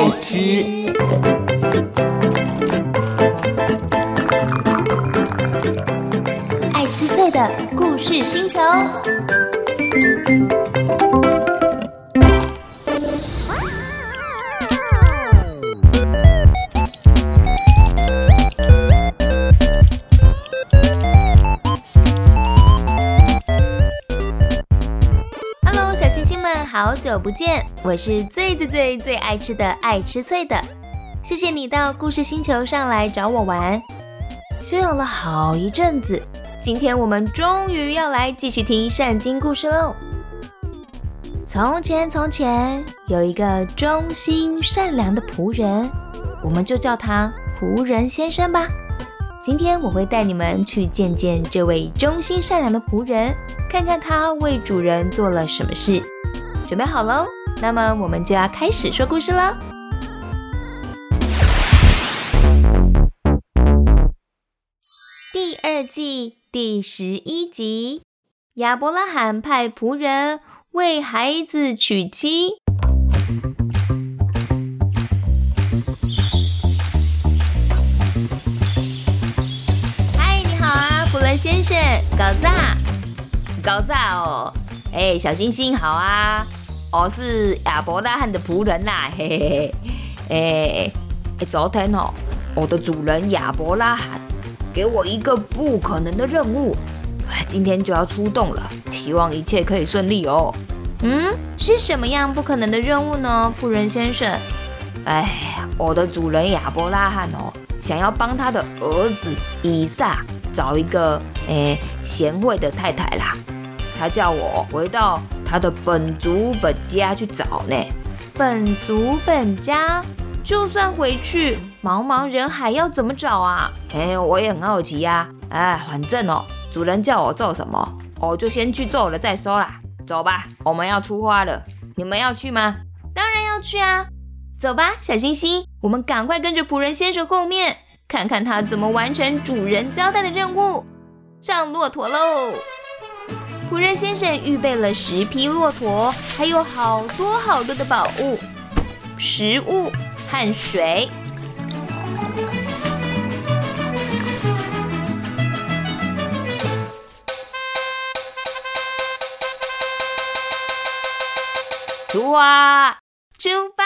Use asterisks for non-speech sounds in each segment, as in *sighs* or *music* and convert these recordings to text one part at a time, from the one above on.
爱吃，爱吃脆的故事星球。好久不见！我是最最最最爱吃的爱吃脆的，谢谢你到故事星球上来找我玩。休养了好一阵子，今天我们终于要来继续听圣经故事喽。从前，从前有一个忠心善良的仆人，我们就叫他仆人先生吧。今天我会带你们去见见这位忠心善良的仆人，看看他为主人做了什么事。准备好喽？那么我们就要开始说故事了。第二季第十一集，亚伯拉罕派仆人为孩子娶妻。嗨，你好啊，仆人先生，搞炸，搞炸哦！哎，小星星好啊，我是亚伯拉罕的仆人啦，嘿嘿嘿。哎哎，昨天哦，我的主人亚伯拉罕给我一个不可能的任务，今天就要出动了，希望一切可以顺利哦。嗯，是什么样不可能的任务呢，仆人先生？哎，我的主人亚伯拉罕哦，想要帮他的儿子以撒找一个哎贤惠的太太啦。他叫我回到他的本族本家去找呢。本族本家，就算回去，茫茫人海要怎么找啊？哎，我也很好奇呀。哎，反正哦，主人叫我做什么，我就先去做了再说啦。走吧，我们要出发了。你们要去吗？当然要去啊！走吧，小星星，我们赶快跟着仆人先生后面，看看他怎么完成主人交代的任务。上骆驼喽！仆人先生预备了十匹骆驼，还有好多好多的宝物、食物和水。出发，出发！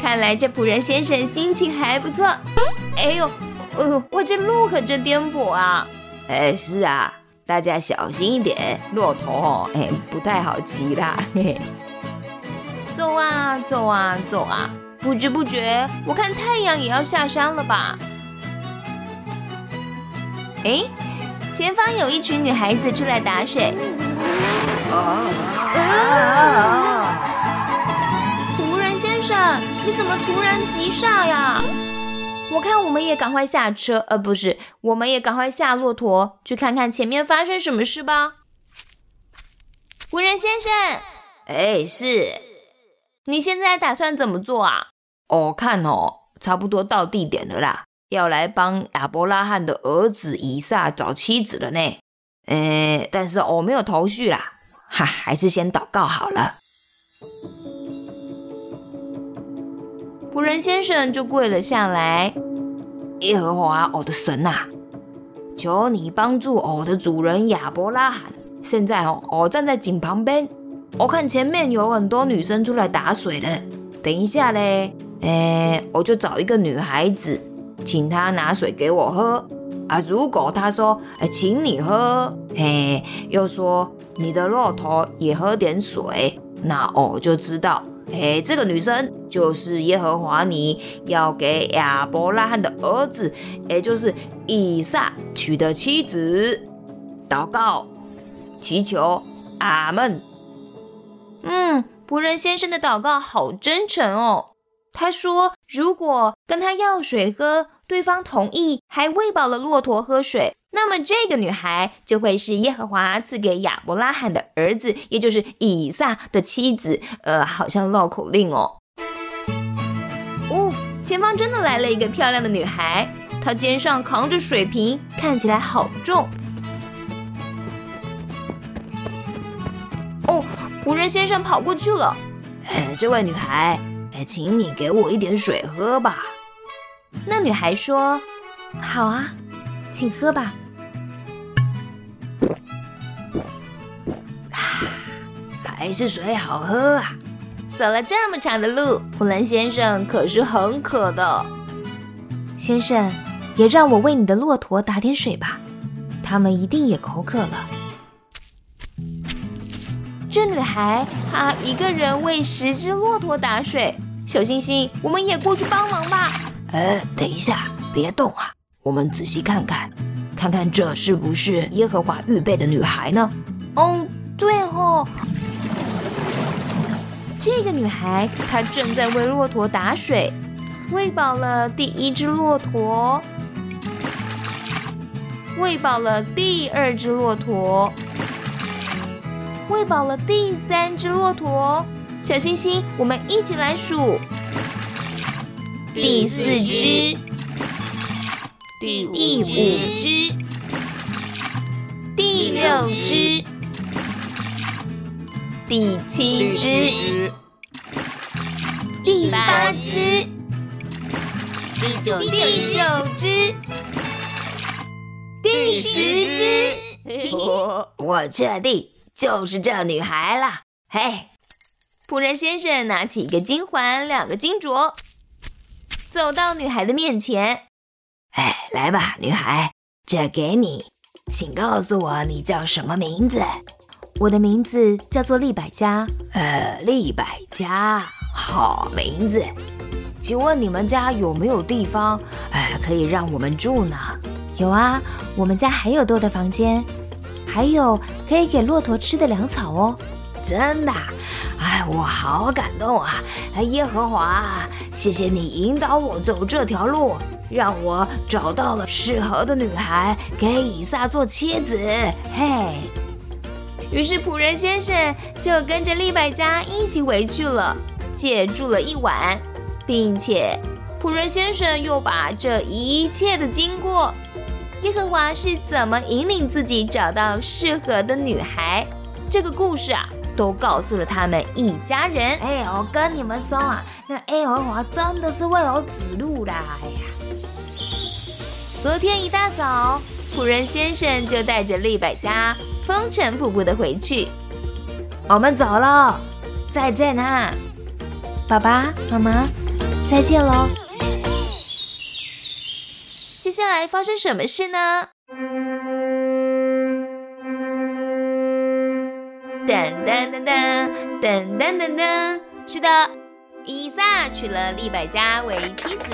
看来这仆人先生心情还不错。哎呦，呃，我这路可真颠簸啊！哎，是啊，大家小心一点，骆驼哦，哎，不太好骑啦。嘿嘿，走啊，走啊，走啊！不知不觉，我看太阳也要下山了吧？哎，前方有一群女孩子出来打水。仆你怎么突然急刹呀？我看我们也赶快下车，呃，不是，我们也赶快下骆驼，去看看前面发生什么事吧。无人先生，哎，是。你现在打算怎么做啊？我看哦，差不多到地点了啦，要来帮亚伯拉罕的儿子以撒找妻子了呢。呃，但是我没有头绪啦，哈，还是先祷告好了。仆人先生就跪了下来，耶和华我的神呐，求你帮助我的主人亚伯拉罕。现在哦，我站在井旁边。我看前面有很多女生出来打水了，等一下嘞，哎，我就找一个女孩子，请她拿水给我喝啊。如果她说，请你喝，嘿，又说你的骆驼也喝点水，那我就知道，哎，这个女生就是耶和华你要给亚伯拉罕的儿子，也就是以撒娶的妻子。祷告，祈求，阿门。嗯，仆人先生的祷告好真诚哦。他说，如果跟他要水喝，对方同意，还喂饱了骆驼喝水，那么这个女孩就会是耶和华赐给亚伯拉罕的儿子，也就是以撒的妻子。呃，好像绕口令哦。哦，前方真的来了一个漂亮的女孩。她肩上扛着水瓶，看起来好重。哦，仆人先生跑过去了。哎，这位女孩，哎，请你给我一点水喝吧。那女孩说：“好啊，请喝吧。” *sighs* 还是水好喝啊！走了这么长的路，普兰先生可是很渴的。先生，也让我为你的骆驼打点水吧，他们一定也口渴了。这女孩她一个人为十只骆驼打水。小星星，我们也过去帮忙吧。哎，等一下，别动啊！我们仔细看看，看看这是不是耶和华预备的女孩呢？哦，对哦。这个女孩，她正在为骆驼打水，喂饱了第一只骆驼，喂饱了第二只骆驼，喂饱了第三只骆驼。小星星，我们一起来数：第四只，第五只，第六只。第七只，第八只，第九只，第十只。我我确定就是这女孩了。嘿，仆人先生拿起一个金环，两个金镯，走到女孩的面前。哎，来吧，女孩，这给你，请告诉我你叫什么名字。我的名字叫做利百家。呃，利百家，好名字。请问你们家有没有地方，哎，可以让我们住呢？有啊，我们家还有多的房间，还有可以给骆驼吃的粮草哦。真的？哎，我好感动啊！耶和华，谢谢你引导我走这条路，让我找到了适合的女孩，给以撒做妻子。嘿。于是仆人先生就跟着利百家一起回去了，借住了一晚，并且仆人先生又把这一切的经过，耶和华是怎么引领自己找到适合的女孩，这个故事啊，都告诉了他们一家人。哎，我跟你们说啊，那耶和华真的是为我指路啦！哎呀，昨天一大早，仆人先生就带着利百家。风尘仆仆的回去，我们走了，再见啦，爸爸妈妈，再见喽。接下来发生什么事呢？等等，等等，等等。是的，以撒娶了利百家为妻子，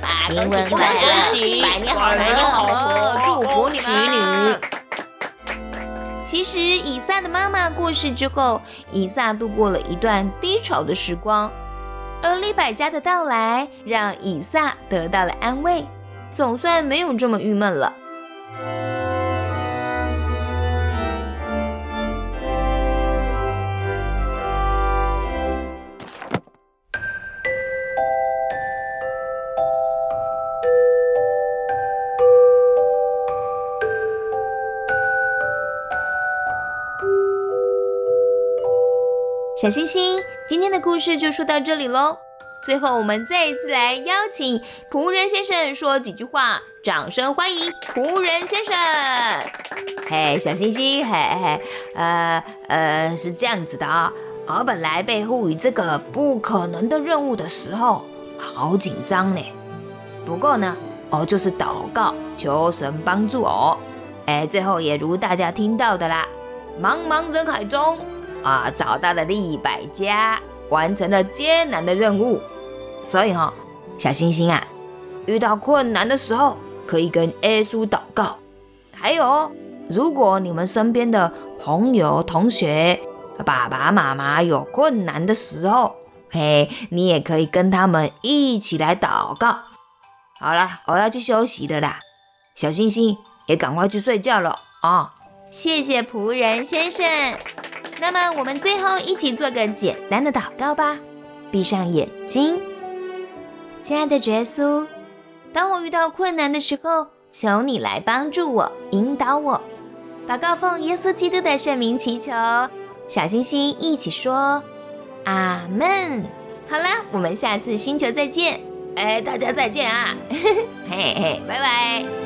把灵魂换上时，百年好合，祝福你们。其实以撒的妈妈过世之后，以撒度过了一段低潮的时光，而利百家的到来让以撒得到了安慰，总算没有这么郁闷了。小星星，今天的故事就说到这里喽。最后，我们再一次来邀请仆人先生说几句话，掌声欢迎仆人先生。嘿，小星星，嘿嘿，呃呃，是这样子的啊，我本来被赋予这个不可能的任务的时候，好紧张呢。不过呢，我就是祷告求神帮助我。哎，最后也如大家听到的啦，茫茫人海中。啊，找到了利百家，完成了艰难的任务。所以哈，小星星啊，遇到困难的时候可以跟耶稣祷告。还有，如果你们身边的朋友、同学、爸爸妈妈有困难的时候，嘿，你也可以跟他们一起来祷告。好了，我要去休息的啦，小星星也赶快去睡觉了啊！谢谢仆人先生。那么，我们最后一起做个简单的祷告吧。闭上眼睛，亲爱的耶稣，当我遇到困难的时候，求你来帮助我，引导我。祷告奉耶稣基督的圣名祈求，小星星一起说阿门。好啦，我们下次星球再见。哎，大家再见啊！*laughs* 嘿嘿，拜拜。